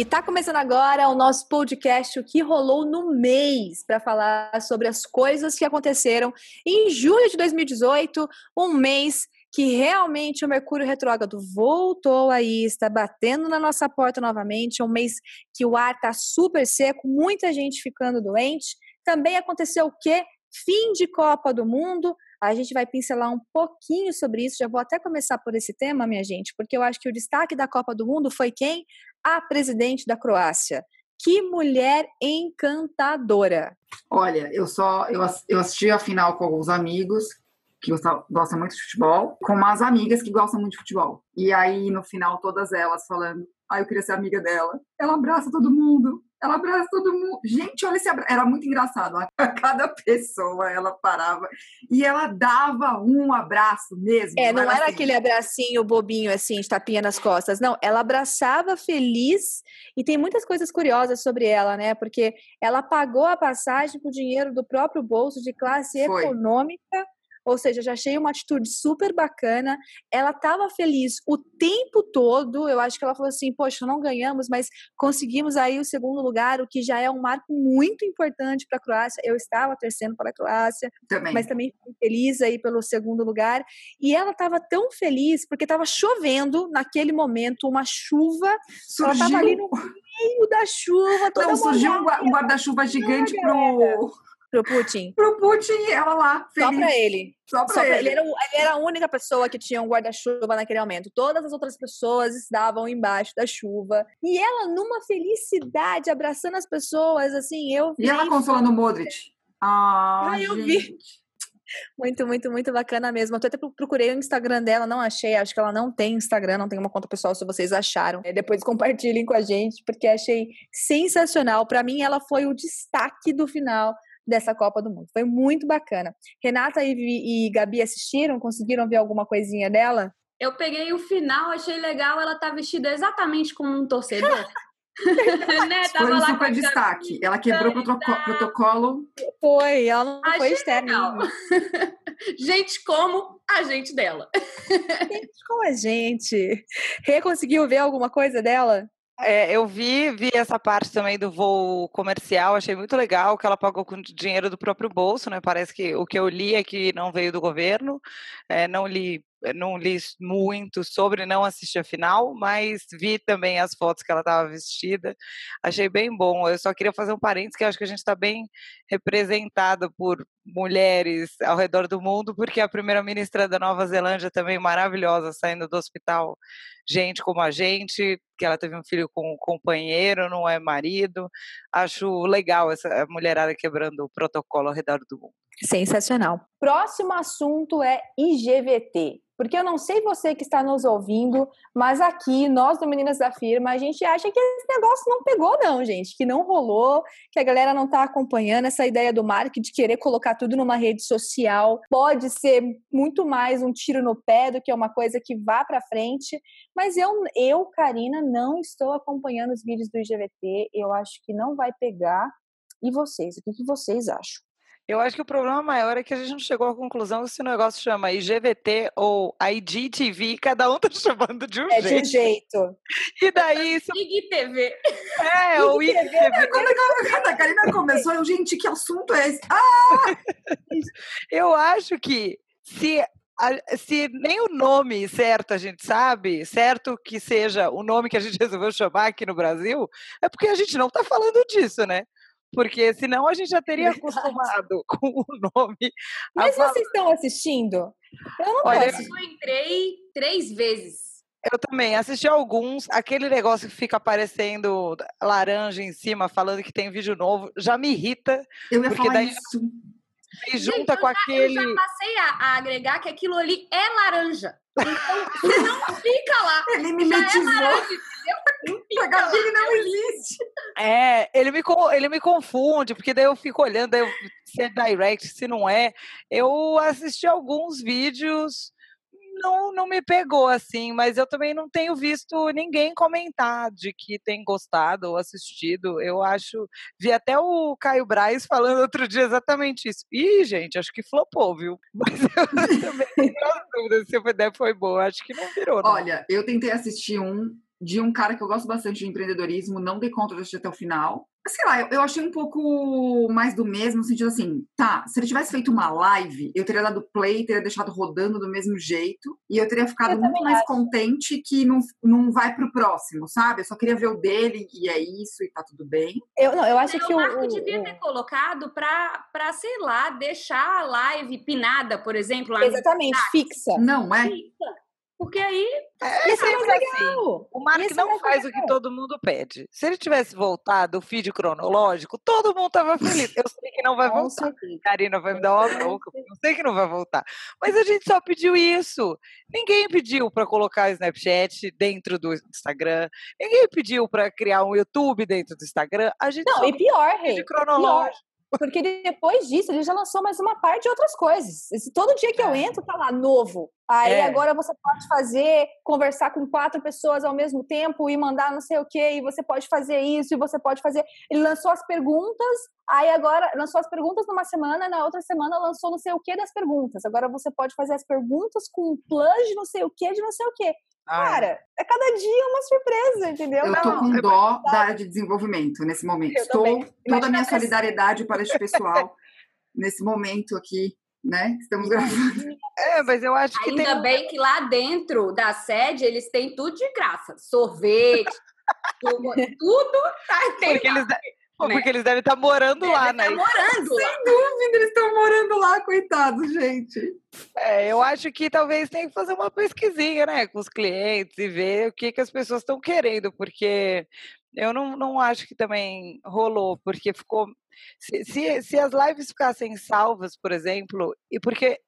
E tá começando agora o nosso podcast O que rolou no mês para falar sobre as coisas que aconteceram em julho de 2018, um mês que realmente o Mercúrio retrógrado voltou aí, está batendo na nossa porta novamente, um mês que o ar tá super seco, muita gente ficando doente. Também aconteceu o quê? Fim de Copa do Mundo. A gente vai pincelar um pouquinho sobre isso. Já vou até começar por esse tema, minha gente, porque eu acho que o destaque da Copa do Mundo foi quem? A presidente da Croácia. Que mulher encantadora! Olha, eu só eu, eu assisti a final com alguns amigos que gostam muito de futebol, com umas amigas que gostam muito de futebol. E aí, no final, todas elas falando: Ah, eu queria ser amiga dela. Ela abraça todo mundo. Ela abraça todo mundo. Gente, olha esse abraço. Era muito engraçado. A cada pessoa ela parava e ela dava um abraço mesmo. É, não, não era, assim. aquele abracinho bobinho assim, de tapinha nas costas. Não, ela abraçava feliz. E tem muitas coisas curiosas sobre ela, né? Porque ela pagou a passagem com o dinheiro do próprio bolso de classe Foi. econômica ou seja, já achei uma atitude super bacana. Ela estava feliz o tempo todo. Eu acho que ela falou assim: Poxa, não ganhamos, mas conseguimos aí o segundo lugar, o que já é um marco muito importante para a Croácia. Eu estava torcendo para a Croácia, também. mas também fui feliz aí pelo segundo lugar. E ela estava tão feliz porque estava chovendo naquele momento, uma chuva. Surgiu. Ela estava ali no meio da chuva. Toda não, surgiu um guarda-chuva gigante pro Pro Putin? Pro Putin, ela lá, feliz. Só pra ele. Só pra Só ele. ele. Era, ele era a única pessoa que tinha um guarda-chuva naquele momento. Todas as outras pessoas estavam embaixo da chuva. E ela, numa felicidade, abraçando as pessoas, assim, eu vi. E ela consolando o Modric. Ah, ah eu vi. Muito, muito, muito bacana mesmo. Eu até procurei o Instagram dela, não achei. Acho que ela não tem Instagram, não tem uma conta pessoal, se vocês acharam. É, depois compartilhem com a gente, porque achei sensacional. Para mim, ela foi o destaque do final dessa Copa do Mundo. Foi muito bacana. Renata e, e Gabi assistiram? Conseguiram ver alguma coisinha dela? Eu peguei o final, achei legal. Ela tá vestida exatamente como um torcedor. né? Foi um super destaque. Ela quebrou o protocolo. Foi, ela não achei foi externa. gente como a gente dela. gente como a gente. Rê conseguiu ver alguma coisa dela? É, eu vi, vi essa parte também do voo comercial, achei muito legal que ela pagou com dinheiro do próprio bolso, né? Parece que o que eu li é que não veio do governo, é, não li eh, não li muito sobre, não assisti a final, mas vi também as fotos que ela estava vestida. Achei bem bom. Eu só queria fazer um parênteses que acho que a gente está bem representada por mulheres ao redor do mundo, porque a primeira-ministra da Nova Zelândia também maravilhosa, saindo do hospital, gente como a gente, que ela teve um filho com um companheiro, não é marido. Acho legal essa mulherada quebrando o protocolo ao redor do mundo. Sensacional. Próximo assunto é IGVT. Porque eu não sei você que está nos ouvindo, mas aqui, nós do Meninas da Firma, a gente acha que esse negócio não pegou, não, gente. Que não rolou, que a galera não está acompanhando essa ideia do marketing de querer colocar tudo numa rede social. Pode ser muito mais um tiro no pé do que uma coisa que vá para frente. Mas eu, eu, Karina, não estou acompanhando os vídeos do IGVT. Eu acho que não vai pegar. E vocês? O que, que vocês acham? Eu acho que o problema maior é que a gente não chegou à conclusão se o negócio chama IGVT ou IGTV, cada um tá chamando de um é jeito. É de um jeito. E daí isso... IGTV. É, o IGTV. É, quando a Karina começou, eu, gente, que assunto é esse? Ah! eu acho que se se nem o nome certo a gente sabe, certo que seja o nome que a gente resolveu chamar aqui no Brasil, é porque a gente não está falando disso, né? Porque senão a gente já teria Verdade. acostumado com o nome. Mas vocês estão assistindo? Eu não Olha, eu entrei três vezes. Eu também assisti alguns. Aquele negócio que fica aparecendo laranja em cima, falando que tem vídeo novo, já me irrita. Eu ia porque falar daí isso. E junta com aquele. Eu já passei a, a, agregar que aquilo ali é laranja. Então, você não fica lá. Ele me mimetizou. É a Gabi não existe. É, ele me, ele me confunde, porque daí eu fico olhando eu, se é direct, se não é. Eu assisti alguns vídeos não, não me pegou assim, mas eu também não tenho visto ninguém comentar de que tem gostado ou assistido. Eu acho. Vi até o Caio Braz falando outro dia exatamente isso. Ih, gente, acho que flopou, viu? Mas eu também tenho dúvida se a ideia foi boa. Acho que não virou. Não. Olha, eu tentei assistir um de um cara que eu gosto bastante de empreendedorismo, não dei conta de assistir até o final. Sei lá, eu, eu achei um pouco mais do mesmo, no sentido assim, tá, se ele tivesse feito uma live, eu teria dado play, teria deixado rodando do mesmo jeito, e eu teria ficado Eu muito mais acho. contente que não, não vai pro próximo, sabe? Eu só queria ver o dele, e é isso, e tá tudo bem. Eu, não, eu acho É, que o Marco o- devia o- ter colocado pra, pra, sei lá, deixar a live pinada, por exemplo, lá no Exatamente, fixa. Não é? Fica. Porque aí É sempre assim. Não, O Mark Isso é não faz o que todo mundo pede. Se ele tivesse voltado o feed cronológico, todo mundo tava feliz. Eu sei que não vai voltar. Karina vai me dar uma bronca, porque eu sei que não vai voltar. Mas a gente só pediu isso. Ninguém pediu para colocar o Snapchat dentro do Instagram. Ninguém pediu para criar um YouTube dentro do Instagram. A gente Não, e pior, Rei, cronológico. porque depois disso ele já lançou mais uma parte de outras coisas. Esse, todo dia que eu É. entro, tá lá, novo. Aí É. agora você pode fazer, conversar com quatro pessoas ao mesmo tempo e mandar não sei o quê, e você pode fazer isso, e você pode fazer. Ele lançou as perguntas, aí agora lançou as perguntas numa semana, na outra semana lançou não sei o quê das perguntas. Agora você pode fazer as perguntas com um de não sei o quê, de não sei o quê. Ah, Cara, é cada dia uma surpresa, entendeu? Eu tô Não, com é dó da área de desenvolvimento nesse momento. Eu Estou toda a minha solidariedade para este pessoal nesse momento aqui, né? Estamos gravando. é, mas eu acho que Ainda tem. bem que lá dentro da sede eles têm tudo de graça. Sorvete, tudo, tudo tá, tem Porque eles, de- Pô, né? porque eles devem estar morando lá, Deve né? tá morando lá. Eles estão morando lá, coitados, gente. É, eu acho que talvez tenha que fazer uma pesquisinha, né, com os clientes e ver o que, que as pessoas estão querendo, porque eu não, não acho que também rolou, porque ficou. Se, se, se as lives ficassem salvas, por exemplo, e porque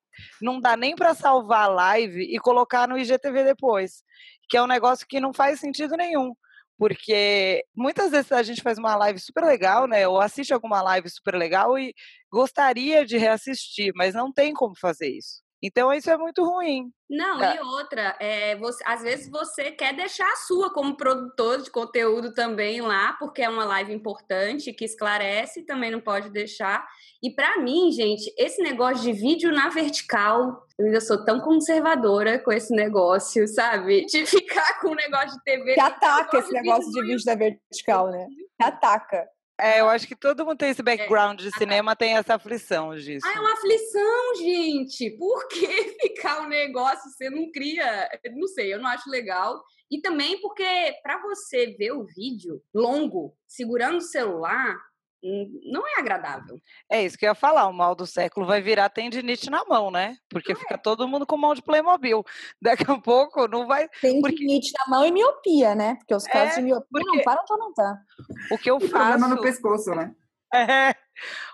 não dá nem para salvar a live e colocar no IGTV depois, que é um negócio que não faz sentido nenhum. Porque muitas vezes a gente faz uma live super legal, né? Ou assiste alguma live super legal e gostaria de reassistir, mas não tem como fazer isso. Então isso é muito ruim. Não, É. e outra, é, você, às vezes você quer deixar a sua como produtor de conteúdo também lá, porque é uma live importante que esclarece, também não pode deixar. E pra mim, gente, esse negócio de vídeo na vertical, eu ainda sou tão conservadora com esse negócio, sabe? De ficar com o negócio de TV. Que ataca esse negócio de vídeo vídeo da vertical, né? Que ataca. É, eu acho que todo mundo tem esse background de cinema, tem essa aflição disso. Ah, é uma aflição, gente. Por que ficar o negócio? Você não cria. Não sei, eu não acho legal. E também porque, para você ver o vídeo longo, segurando o celular, não é agradável. É isso que eu ia falar, o mal do século vai virar tendinite na mão, né? Porque fica todo mundo com mão de Playmobil. Daqui a pouco não vai. Tem Porque- na mão e miopia, né? Porque os casos É, de miopia porque- não param de aumentar. O que eu problema faço. no pescoço, né? É,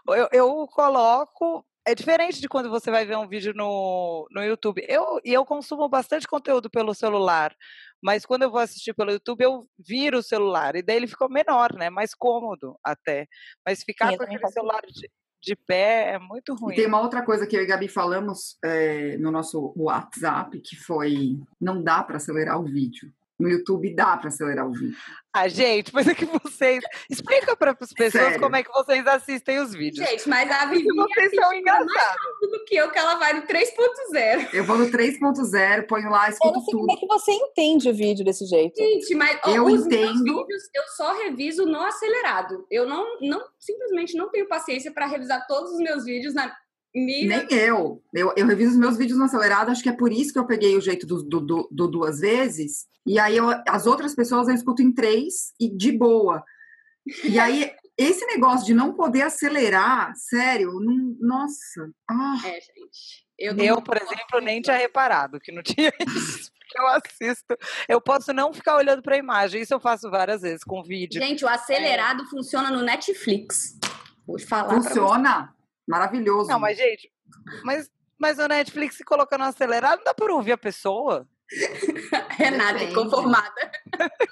eu, eu coloco. É diferente de quando você vai ver um vídeo no, no YouTube. Eu, e eu consumo bastante conteúdo pelo celular, mas quando eu vou assistir pelo YouTube, eu viro o celular. E daí ele ficou menor, né? Mais cômodo até. Mas ficar Sim, com aquele celular de, de pé é muito E ruim. tem uma outra coisa que eu e Gabi falamos é, no nosso WhatsApp, que foi não dá para acelerar o vídeo. No YouTube dá para acelerar o vídeo. Ah, gente, mas é que vocês. Explica para as pessoas Sério. como é que vocês assistem os vídeos. Gente, mas a Vivi vocês são mais rápido do que eu, que ela vai no 3.0. Eu vou no 3.0, ponho lá, Eu escuto não sei como tudo. é que você entende o vídeo desse jeito. Gente, mas ó, Eu os meus entendo. vídeos eu só reviso no acelerado. Eu não, não simplesmente não tenho paciência para revisar todos os meus vídeos na mira. Nem eu. eu. Eu reviso os meus vídeos no acelerado, acho que é por isso que eu peguei o jeito do, do, do- do duas vezes. E aí eu- as outras pessoas eu escuto em três e de boa. E aí, esse negócio de não poder acelerar, sério, não, nossa. Ah, É, gente. Eu, Eu, por exemplo, nem tinha reparado que não tinha isso, eu assisto. Eu posso não ficar olhando para a imagem, isso eu faço várias vezes com vídeo. Gente, o acelerado funciona no Netflix. Vou falar pra funciona. Maravilhoso. Não, mas, gente, mas, mas o Netflix se colocando acelerado, não dá para ouvir a pessoa. Renata, Depende. inconformada.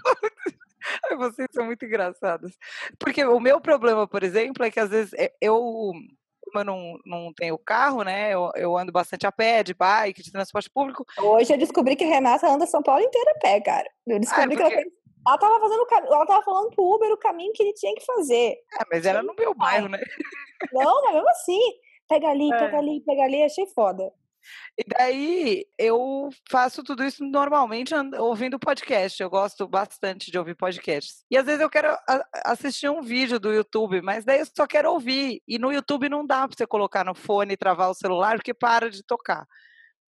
Ai, Vocês são muito engraçados. Porque o meu problema, por exemplo, é que às vezes é- eu, como eu não, não tenho carro, né? Eu, eu ando bastante a pé, de bike, de transporte público. Hoje eu descobri que a Renata anda São Paulo inteira a pé, cara. Eu descobri que ela, porque- fez- ela tava fazendo ela tava falando pro Uber o caminho que ele tinha que fazer. É, mas era no meu bairro, né? Não, mas mesmo assim. Pega ali, É. pega ali, pega ali, achei foda. E daí eu faço tudo isso normalmente ouvindo podcast. Eu gosto bastante de ouvir podcasts. E às vezes eu quero assistir um vídeo do YouTube, mas daí eu só quero ouvir. E no YouTube não dá para você colocar no fone e travar o celular porque para de tocar.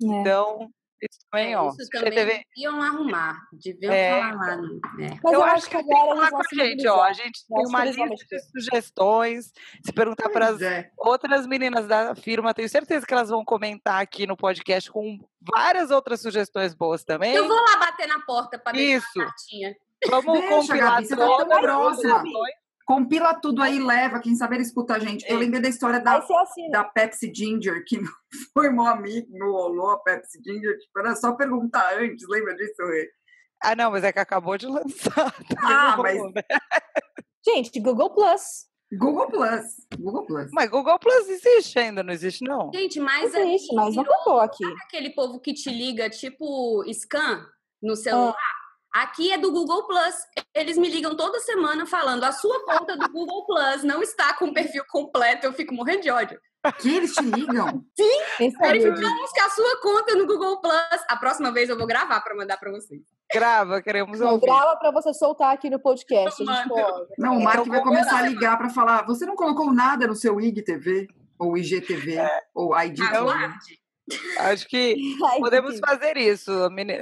É. Então, isso também, é, ó. Isso também TV... deviam arrumar, deviam é. falar lá. Né? Mas eu, eu acho que agora falar com a gente, ó. A gente tem uma lista de sugestões. Se perguntar para as é. outras meninas da firma, tenho certeza que elas vão comentar aqui no podcast com várias outras sugestões boas também. Eu vou lá bater na porta para deixar Isso. a cartinha. Vamos Deixa, compilar Gabi, todas as compila tudo aí, leva, quem saber escuta a gente. Eu lembrei da história da, assim, da Pepsi Ginger, que foi meu amigo, no rolou a Pepsi Ginger, tipo, era só perguntar antes, lembra disso, Rê? Ah, não, mas é que acabou de lançar. Ah, mas... Né? Gente, Google Plus. Google Plus. Google Plus. Mas Google Plus existe ainda, não existe, não? Gente, mas existe, mas não acabou aqui. aquele povo que te liga, tipo, scan no celular? Ah. Aqui é do Google Plus. Eles me ligam toda semana falando: a sua conta do Google Plus não está com o perfil completo. Eu fico morrendo de ódio. Que eles te ligam? Sim, verificamos que a sua conta no Google Plus. A próxima vez eu vou gravar para mandar para vocês. Grava, queremos ouvir. Grava para você soltar aqui no podcast. Não, o Mark vai começar a ligar para falar: você não colocou nada no seu IGTV? Ou IGTV? É. Ou IGTV? Acho que podemos fazer isso.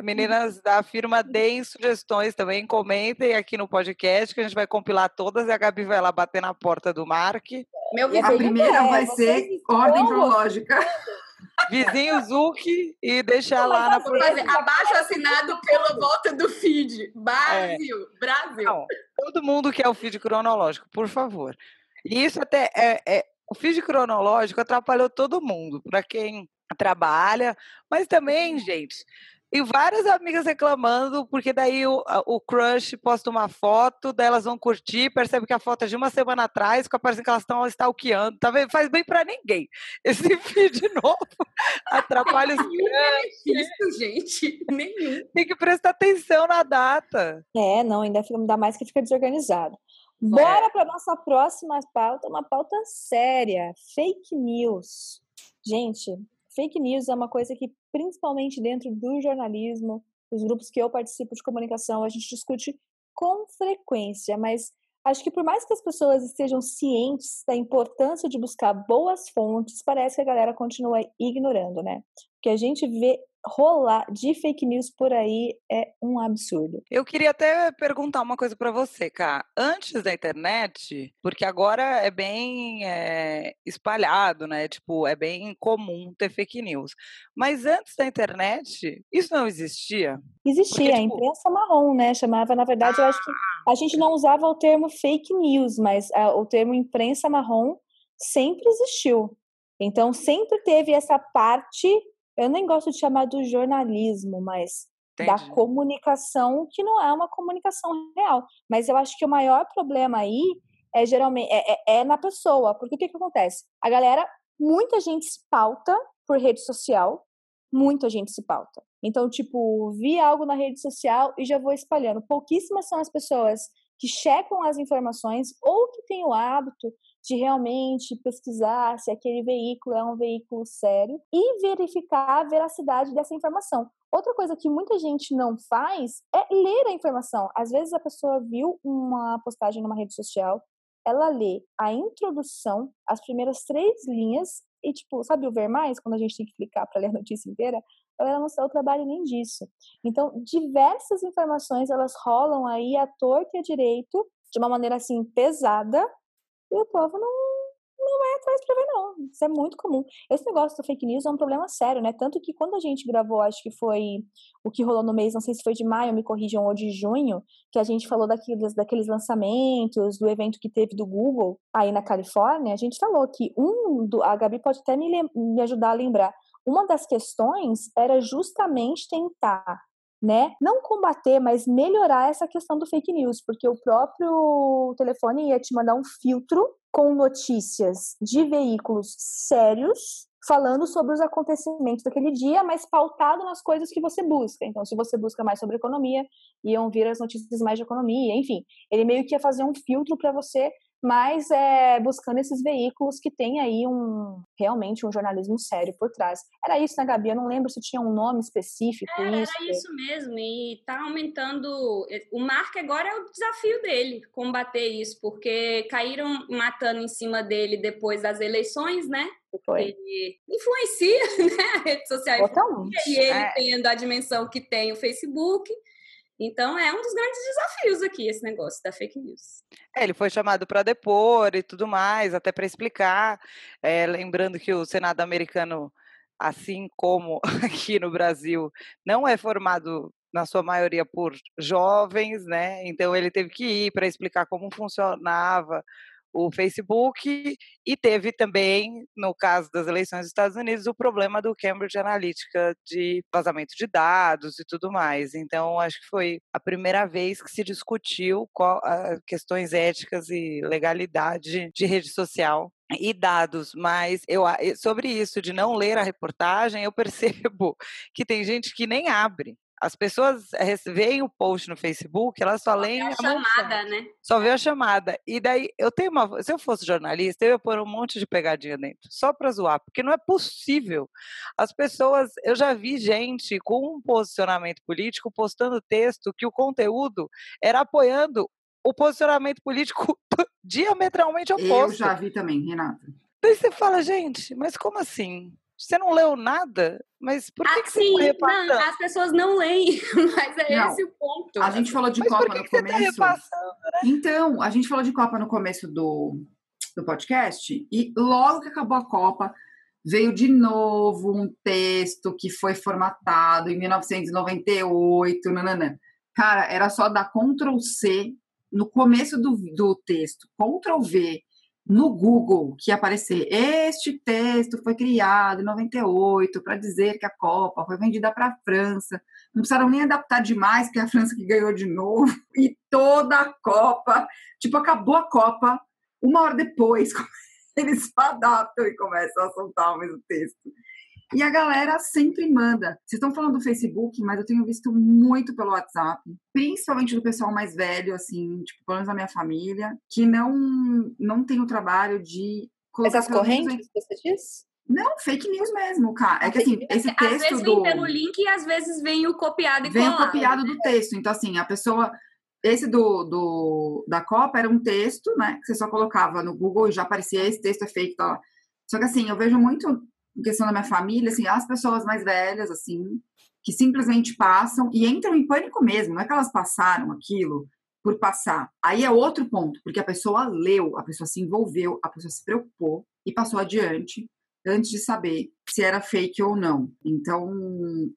Meninas da firma, deem sugestões também, comentem aqui no podcast, que a gente vai compilar todas e a Gabi vai lá bater na porta do Mark. Meu a primeira é, vai ser ordem cronológica. Vizinho Zuki e deixar lá na fazer abaixo assinado pela volta do feed. Brasil, é. Brasil. Não, todo mundo quer o feed cronológico, por favor. E isso até é, é o feed cronológico atrapalhou todo mundo. Para quem trabalha, mas também, uhum. gente, e várias amigas reclamando, porque daí o, o crush posta uma foto, daí elas vão curtir, percebe que a foto é de uma semana atrás, fica parecendo que elas estão stalkeando, tá vendo? Faz bem para ninguém. Esse vídeo novo atrapalha os Isso, gente, nenhum. Tem que prestar atenção na data. É, não, ainda, fica, ainda mais que fica desorganizado. Bora é. para nossa próxima pauta, uma pauta séria, fake news. Gente, fake news é uma coisa que, principalmente dentro do jornalismo, os grupos que eu participo de comunicação, a gente discute com frequência, mas acho que por mais que as pessoas estejam cientes da importância de buscar boas fontes, parece que a galera continua ignorando, né? Que a gente vê rolar de fake news por aí é um absurdo. Eu queria até perguntar uma coisa para você, Cá. Antes da internet, porque agora é bem é, espalhado, né? Tipo, é bem comum ter fake news. Mas antes da internet, isso não existia? Existia, porque, tipo... a imprensa marrom, né? Chamava, na verdade, ah. eu acho que ah. a gente não usava o termo fake news, mas a, o termo imprensa marrom sempre existiu. Então, sempre teve essa parte eu nem gosto de chamar do jornalismo, mas Entendi. da comunicação, que não é uma comunicação real. Mas eu acho que o maior problema aí é geralmente é, é, é na pessoa, porque o que, que acontece? A galera, muita gente se pauta por rede social, muita gente se pauta. Então, tipo, vi algo na rede social e já vou espalhando. Pouquíssimas são as pessoas que checam as informações ou que têm o hábito de realmente pesquisar se aquele veículo é um veículo sério e verificar a veracidade dessa informação. Outra coisa que muita gente não faz é ler a informação. Às vezes a pessoa viu uma postagem numa rede social, ela lê a introdução, as primeiras três linhas e, tipo, sabe o ver mais, quando a gente tem que clicar para ler a notícia inteira? Ela não sabe o trabalho nem disso. Então, diversas informações, elas rolam aí à torta e à direito, de uma maneira, assim, pesada, e o povo não, não vai atrás para ver, não. Isso é muito comum. Esse negócio do fake news é um problema sério, né? Tanto que quando a gente gravou, acho que foi o que rolou no mês, não sei se foi de maio, me corrijam, ou de junho, que a gente falou daqueles, daqueles lançamentos, do evento que teve do Google aí na Califórnia, a gente falou que um, do, a Gabi pode até me, me ajudar a lembrar, uma das questões era justamente tentar né? Não combater, mas melhorar essa questão do fake news, porque o próprio telefone ia te mandar um filtro com notícias de veículos sérios falando sobre os acontecimentos daquele dia, mas pautado nas coisas que você busca. Então, se você busca mais sobre economia, iam vir as notícias mais de economia, enfim. Ele meio que ia fazer um filtro para você mas é, buscando esses veículos que têm aí um realmente um jornalismo sério por trás. Era isso, né, Gabi? Eu não lembro se tinha um nome específico. Era, isso. era isso mesmo, e está aumentando. O Mark agora é o desafio dele combater isso, porque caíram matando em cima dele depois das eleições, né? Foi. Ele influencia né, a rede social Totalmente. e ele É. tendo a dimensão que tem o Facebook. Então é um dos grandes desafios aqui, esse negócio da fake news. É, ele foi chamado para depor e tudo mais, até para explicar. É, lembrando que o Senado americano, assim como aqui no Brasil, não é formado na sua maioria por jovens, né? Então ele teve que ir para explicar como funcionava o Facebook e teve também, no caso das eleições dos Estados Unidos, o problema do Cambridge Analytica de vazamento de dados e tudo mais. Então, acho que foi a primeira vez que se discutiu qual, questões éticas e legalidade de rede social e dados, mas eu sobre isso de não ler a reportagem, eu percebo que tem gente que nem abre. As pessoas rece- veem o post no Facebook, elas só leem É a a chamada, né? só vê a chamada. E daí, eu tenho uma. Se eu fosse jornalista, eu ia pôr um monte de pegadinha dentro, só para zoar, porque não é possível. As pessoas. Eu já vi gente com um posicionamento político postando texto que o conteúdo era apoiando o posicionamento político diametralmente Eu oposto. já vi também, Renata. Daí você fala, gente, mas como assim? Você não leu nada? Mas por que, Ah, que você sim, está não, repassando? as pessoas não leem, mas é Não, esse o ponto. A gente falou de Mas por Copa que, no que você está começo. repassando? Então, a gente falou de Copa no começo do, do podcast, e logo que acabou a Copa, veio de novo um texto que foi formatado em 1998, nananã. Cara, era só dar Ctrl C no começo do, do texto, Ctrl V no Google, que aparecer este texto foi criado em 98 para dizer que a Copa foi vendida para a França. Não precisaram nem adaptar demais, que é a França que ganhou de novo. E toda a Copa, tipo, acabou a Copa, uma hora depois, eles adaptam e começam a soltar o mesmo texto. E a galera sempre manda. Vocês estão falando do Facebook, mas eu tenho visto muito pelo WhatsApp, principalmente do pessoal mais velho, assim, tipo, pelo menos da minha família, que não, não tem o trabalho de Essas correntes, você diz? não, fake news mesmo, cara. É que assim, esse às texto vezes do vem pelo link e às vezes vem o copiado e vem o colado. copiado do texto. Então assim, a pessoa esse do, do da Copa era um texto, né, que você só colocava no Google e já aparecia esse texto é fake, tá? Só que assim, eu vejo muito em questão da minha família, assim, as pessoas mais velhas assim, que simplesmente passam e entram em pânico mesmo, não é que elas passaram aquilo por passar. Aí é outro ponto, porque a pessoa leu, a pessoa se envolveu, a pessoa se preocupou e passou adiante antes de saber se era fake ou não. Então,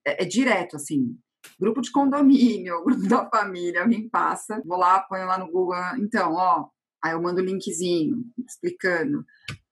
é, é direto, assim. Grupo de condomínio, grupo da família, alguém passa, vou lá, ponho lá no Google, então, ó, aí eu mando o linkzinho explicando.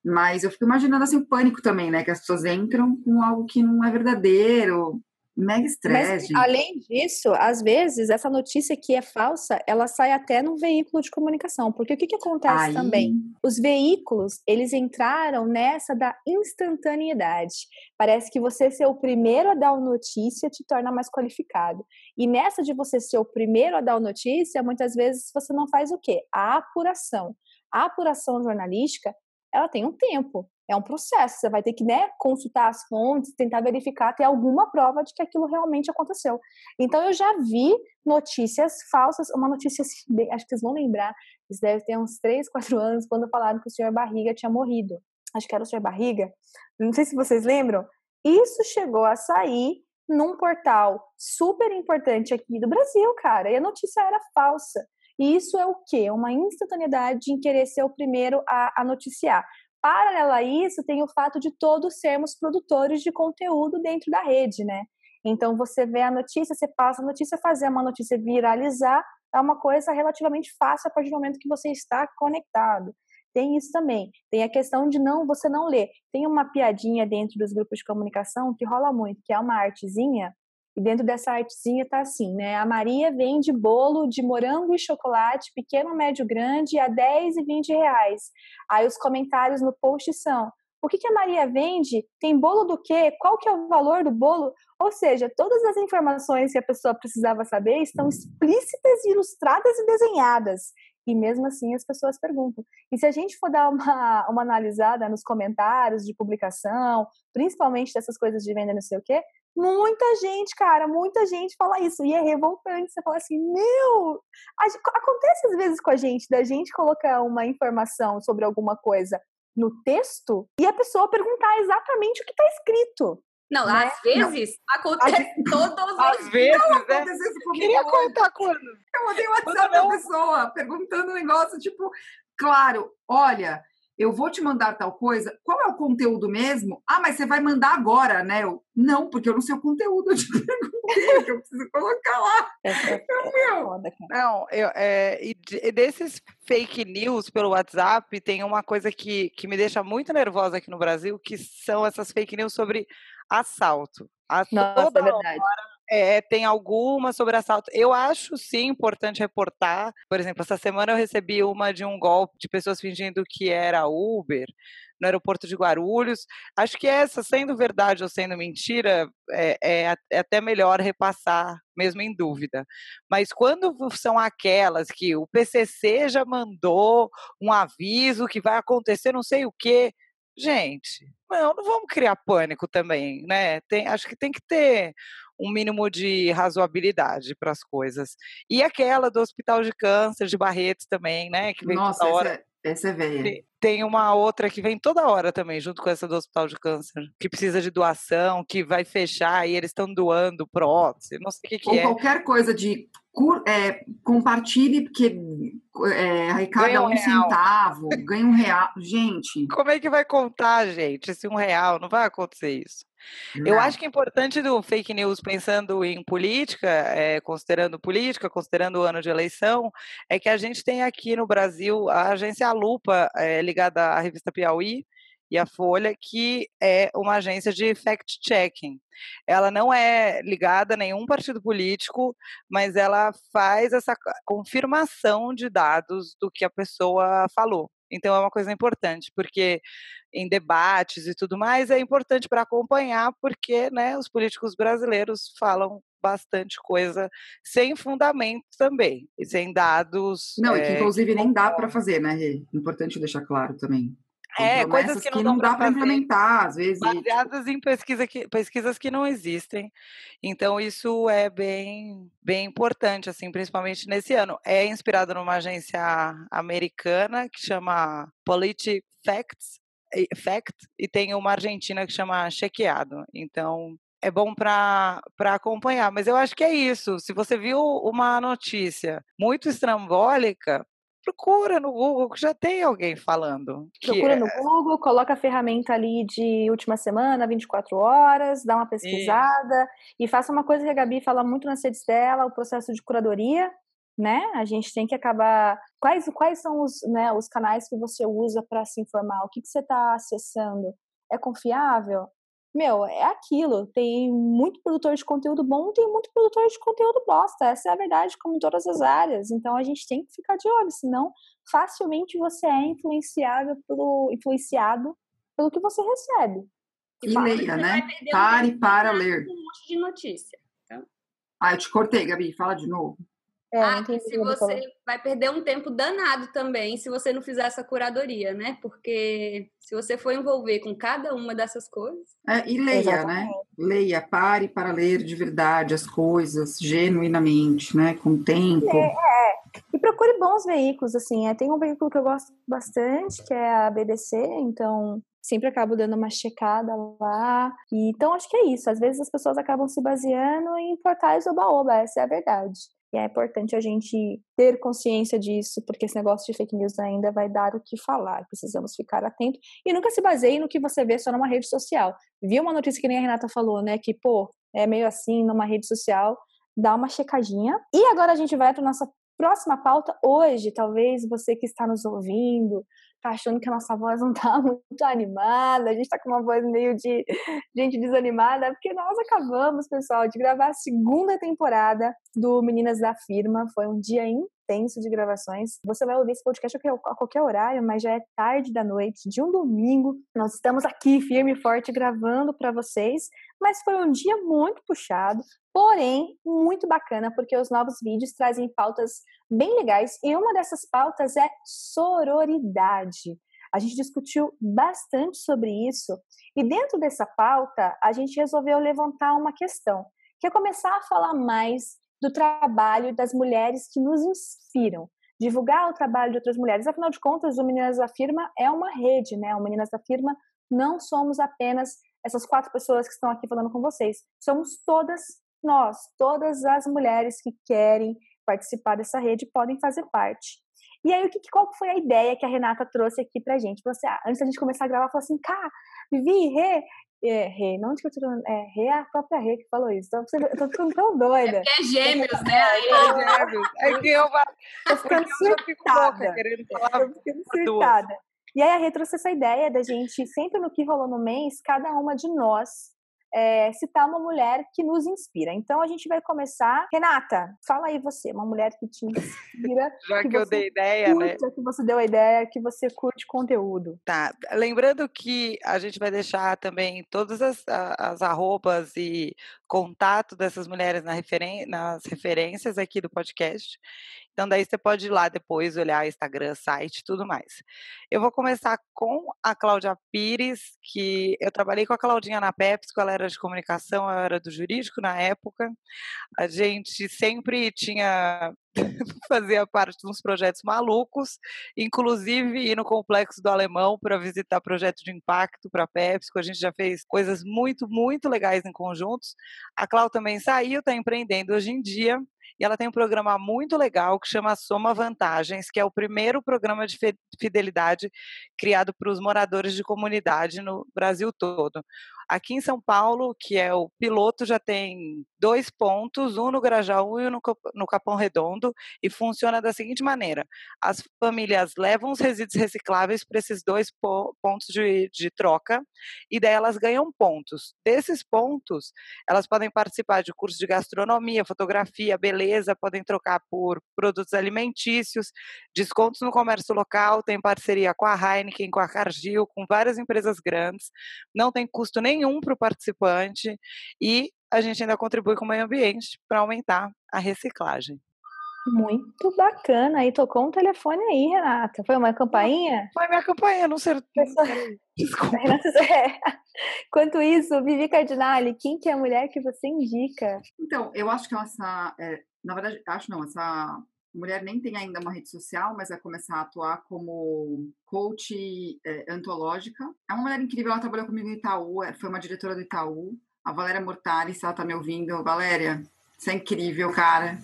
Mas eu fico imaginando assim o pânico também, né? Que as pessoas entram com algo que não é verdadeiro. Mega estresse. Além disso, às vezes, essa notícia que é falsa, ela sai até no veículo de comunicação. Porque o que, que acontece Aí- também? Os veículos, eles entraram nessa da instantaneidade. Parece que você ser o primeiro a dar a notícia te torna mais qualificado. E nessa de você ser o primeiro a dar a notícia, muitas vezes você não faz o quê? A apuração. A apuração jornalística, ela tem um tempo, é um processo. Você vai ter que né, consultar as fontes, tentar verificar, ter alguma prova de que aquilo realmente aconteceu. Então, eu já vi notícias falsas, uma notícia, assim, acho que vocês vão lembrar, isso deve ter uns 3, 4 anos, quando falaram que o senhor Barriga tinha morrido. Acho que era o senhor Barriga. Não sei se vocês lembram. Isso chegou a sair num portal super importante aqui do Brasil, cara, e a notícia era falsa. E isso é o quê? Uma instantaneidade em querer ser o primeiro a, a noticiar. Paralelo a isso, tem o fato de todos sermos produtores de conteúdo dentro da rede, né? Então, você vê a notícia, você passa a notícia, fazer uma notícia viralizar é uma coisa relativamente fácil a partir do momento que você está conectado. Tem isso também. Tem a questão de não você não ler. Tem uma piadinha dentro dos grupos de comunicação que rola muito, que é uma artezinha e dentro dessa artezinha tá assim, né? A Maria vende bolo de morango e chocolate, pequeno, médio, grande, a 10 e 20 reais. Aí os comentários no post são: o que, que a Maria vende? Tem bolo do quê? Qual que é o valor do bolo? Ou seja, todas as informações que a pessoa precisava saber estão explícitas, ilustradas e desenhadas. E mesmo assim as pessoas perguntam. E se a gente for dar uma, uma analisada nos comentários de publicação, principalmente dessas coisas de venda não sei o quê, muita gente, cara, muita gente fala isso. E é revoltante. Você fala assim, meu! Acontece às vezes com a gente, da gente colocar uma informação sobre alguma coisa no texto e a pessoa perguntar exatamente o que está escrito. Não, né? às vezes não. acontece gente... todos os Às vezes, não, né? Queria contar quando. Eu mandei o WhatsApp da pessoa perguntando um negócio, tipo, claro, olha, eu vou te mandar tal coisa, qual é o conteúdo mesmo? Ah, mas você vai mandar agora, né? Eu, não, porque eu não sei o conteúdo, eu te perguntei, que eu preciso colocar lá. É, é, é não, eu, é, e desses fake news pelo WhatsApp, tem uma coisa que, que me deixa muito nervosa aqui no Brasil, que são essas fake news sobre assalto. A Nossa, toda é verdade. Hora, é, tem alguma sobre assalto. Eu acho sim importante reportar. Por exemplo, essa semana eu recebi uma de um golpe de pessoas fingindo que era Uber no aeroporto de Guarulhos. Acho que essa, sendo verdade ou sendo mentira, é, é, é, até melhor repassar, mesmo em dúvida. Mas quando são aquelas que o PCC já mandou um aviso que vai acontecer não sei o quê, gente, não, não vamos criar pânico também, né? Tem, acho que tem que ter um mínimo de razoabilidade para as coisas. E aquela do Hospital de Câncer de Barretos também, né? Que vem Nossa, toda hora. Essa é, essa é velha. Tem uma outra que vem toda hora também, junto com essa do Hospital de Câncer, que precisa de doação, que vai fechar e eles estão doando prótese, não sei o que, que Ou é. qualquer coisa de é, compartilhe, porque é, arrecada um, um centavo, ganha um real. Gente. Como é que vai contar, gente, esse um real? Não vai acontecer isso. Não. Eu acho que é importante do fake news, pensando em política, é, considerando política, considerando o ano de eleição, é que a gente tem aqui no Brasil a agência Lupa, é, ligada à revista Piauí, e a Folha, que é uma agência de fact-checking. Ela não é ligada a nenhum partido político, mas ela faz essa confirmação de dados do que a pessoa falou. Então é uma coisa importante, porque em debates e tudo mais é importante para acompanhar, porque né, os políticos brasileiros falam bastante coisa sem fundamento também, e sem dados. Não, é, e que inclusive nem dá para fazer, né, Rê? Importante deixar claro também. É, coisas que não, que não dá para implementar, às vezes. Baseadas em pesquisa que, pesquisas que não existem. Então, isso é bem, bem importante, assim, principalmente nesse ano. É inspirado numa agência americana que chama Politic Facts, Fact, e tem uma argentina que chama Chequeado. Então, é bom para acompanhar. Mas eu acho que é isso. Se você viu uma notícia muito estrambólica, procura no Google, que já tem alguém falando. Procura é... no Google, coloca a ferramenta ali de última semana, 24 horas, dá uma pesquisada Isso. e faça uma coisa que a Gabi fala muito nas redes dela, o processo de curadoria, né? A gente tem que acabar. Quais, quais são os, né, os canais que você usa para se informar? O que, que você está acessando? É confiável? Meu, é aquilo. Tem muito produtor de conteúdo bom, tem muito produtor de conteúdo bosta. Essa é a verdade, como em todas as áreas. Então a gente tem que ficar de olho, senão facilmente você é influenciado pelo, influenciado pelo que você recebe. E, e leia, né? Pare para ler. Um monte de notícia. Então... Ah, eu te cortei, Gabi. Fala de novo. É, ah, se você vai perder um tempo danado também se você não fizer essa curadoria, né? Porque se você for envolver com cada uma dessas coisas. É, e leia, né? Exatamente. né? Leia, pare para ler de verdade as coisas, genuinamente, né? Com tempo. É, é. E procure bons veículos, assim. É, tem um veículo que eu gosto bastante, que é a BBC, então sempre acabo dando uma checada lá. E, então, acho que é isso. Às vezes as pessoas acabam se baseando em portais oba-oba, essa é a verdade. E é importante a gente ter consciência disso, porque esse negócio de fake news ainda vai dar o que falar. Precisamos ficar atentos. E nunca se baseie no que você vê só numa rede social. Viu uma notícia que nem a Renata falou, né? Que, pô, é meio assim numa rede social. Dá uma checadinha. E agora a gente vai para nossa próxima pauta. Hoje, talvez você que está nos ouvindo, tá achando que a nossa voz não tá muito animada, a gente tá com uma voz meio de gente desanimada, porque nós acabamos, pessoal, de gravar a segunda temporada do Meninas da Firma. Foi um dia intenso de gravações. Você vai ouvir esse podcast a qualquer horário, mas já é tarde da noite, de um domingo. Nós estamos aqui firme e forte gravando para vocês, mas foi um dia muito puxado, porém muito bacana, porque os novos vídeos trazem pautas bem legais e uma dessas pautas é sororidade. A gente discutiu bastante sobre isso e dentro dessa pauta a gente resolveu levantar uma questão, que é começar a falar mais do trabalho das mulheres que nos inspiram, divulgar o trabalho de outras mulheres. Afinal de contas, o Meninas da Firma é uma rede, né? O Meninas da Firma não somos apenas essas quatro pessoas que estão aqui falando com vocês. Somos todas nós, todas as mulheres que querem participar dessa rede podem fazer parte. E aí, o que, qual foi a ideia que a Renata trouxe aqui pra gente? Você, ah, antes da gente começar a gravar, falou assim, cá, Vivi, Rê, é, Rê, não onde que eu tô falando? É, Rê é a própria Rê que falou isso. Então, eu tô ficando tão doida. É porque é gêmeos, né? Aí é gêmeos. É que eu, tô ficando surtada. Querendo falar tô ficando surtada. E aí a Rê trouxe essa ideia da gente, sempre no que rolou no mês, cada uma de nós é, citar uma mulher que nos inspira. Então a gente vai começar. Renata, fala aí você, uma mulher que te inspira. Já que, que eu dei ideia, curte, né? Que você deu a ideia, que você curte conteúdo. Tá. Lembrando que a gente vai deixar também todas as, as arrobas e contato dessas mulheres na referen nas referências aqui do podcast. Então, daí você pode ir lá depois olhar Instagram, site tudo mais. Eu vou começar com a Cláudia Pires, que eu trabalhei com a Claudinha na PepsiCo, ela era de comunicação, eu era do jurídico na época. A gente sempre tinha fazia parte de uns projetos malucos, inclusive ir no complexo do Alemão para visitar projeto de impacto para a PepsiCo. A gente já fez coisas muito, muito legais em conjuntos. A Clau também saiu, está empreendendo hoje em dia e ela tem um programa muito legal que chama Soma Vantagens, que é o primeiro programa de fidelidade criado para os moradores de comunidade no Brasil todo. Aqui em São Paulo, que é o piloto, já tem dois pontos, um no Grajaú e um no Capão Redondo, e funciona da seguinte maneira: as famílias levam os resíduos recicláveis para esses dois pontos de, de troca, e daí elas ganham pontos. Desses pontos, elas podem participar de cursos de gastronomia, fotografia, beleza, podem trocar por produtos alimentícios, descontos no comércio local, tem parceria com a Heineken, com a Cargill, com várias empresas grandes, não tem custo nenhum para o participante e a gente ainda contribui com o meio ambiente para aumentar a reciclagem. Muito bacana. Aí tocou um telefone aí, Renata. Foi uma campainha? Foi minha campainha, não sei. Desculpa. Renata, é. Quanto isso, Vivi Cardinale, quem que é a mulher que você indica? Então, eu acho que essa. Na verdade, acho não, essa mulher nem tem ainda uma rede social, mas vai começar a atuar como coach é, antológica. É uma mulher incrível, ela trabalhou comigo no Itaú, é, foi uma diretora do Itaú. A Valéria Mortari, se ela tá me ouvindo, Valéria, você é incrível, cara.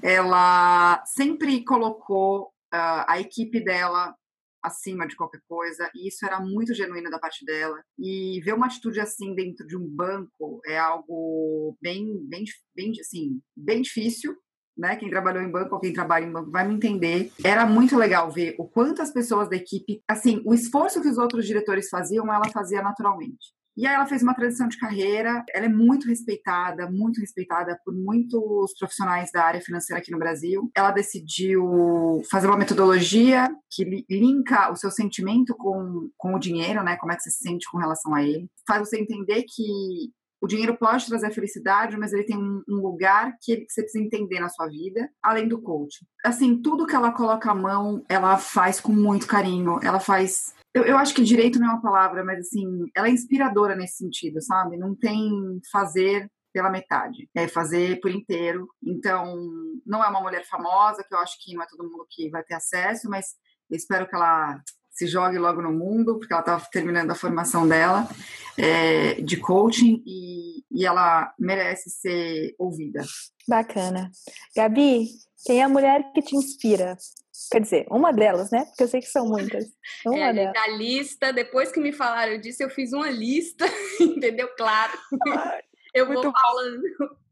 Ela sempre colocou uh, a equipe dela acima de qualquer coisa, e isso era muito genuíno da parte dela. E ver uma atitude assim dentro de um banco é algo bem, bem, bem, assim, bem difícil, né? Quem trabalhou em banco ou quem trabalha em banco vai me entender. Era muito legal ver o quanto as pessoas da equipe, assim, o esforço que os outros diretores faziam, ela fazia naturalmente. E aí ela fez uma transição de carreira, ela é muito respeitada, muito respeitada por muitos profissionais da área financeira aqui no Brasil. Ela decidiu fazer uma metodologia que linka o seu sentimento com, com o dinheiro, né? Como é que você se sente com relação a ele. Faz você entender que o dinheiro pode trazer felicidade, mas ele tem um, lugar que, você precisa entender na sua vida, além do coaching. Assim, tudo que ela coloca a mão, ela faz com muito carinho. Ela faz. Eu, eu acho que direito não é uma palavra, mas assim, ela é inspiradora nesse sentido, sabe? Não tem fazer pela metade, é fazer por inteiro. Então, não é uma mulher famosa, que eu acho que não é todo mundo que vai ter acesso, mas eu espero que ela se jogue logo no mundo, porque ela estava terminando a formação dela é, de coaching e, e ela merece ser ouvida. Bacana. Gabi, quem é a mulher que te inspira? Quer dizer, uma delas, né? Porque eu sei que são muitas. Uma é, delas. A lista, depois que me falaram disso, eu fiz uma lista, entendeu? Claro. Eu vou bom. falando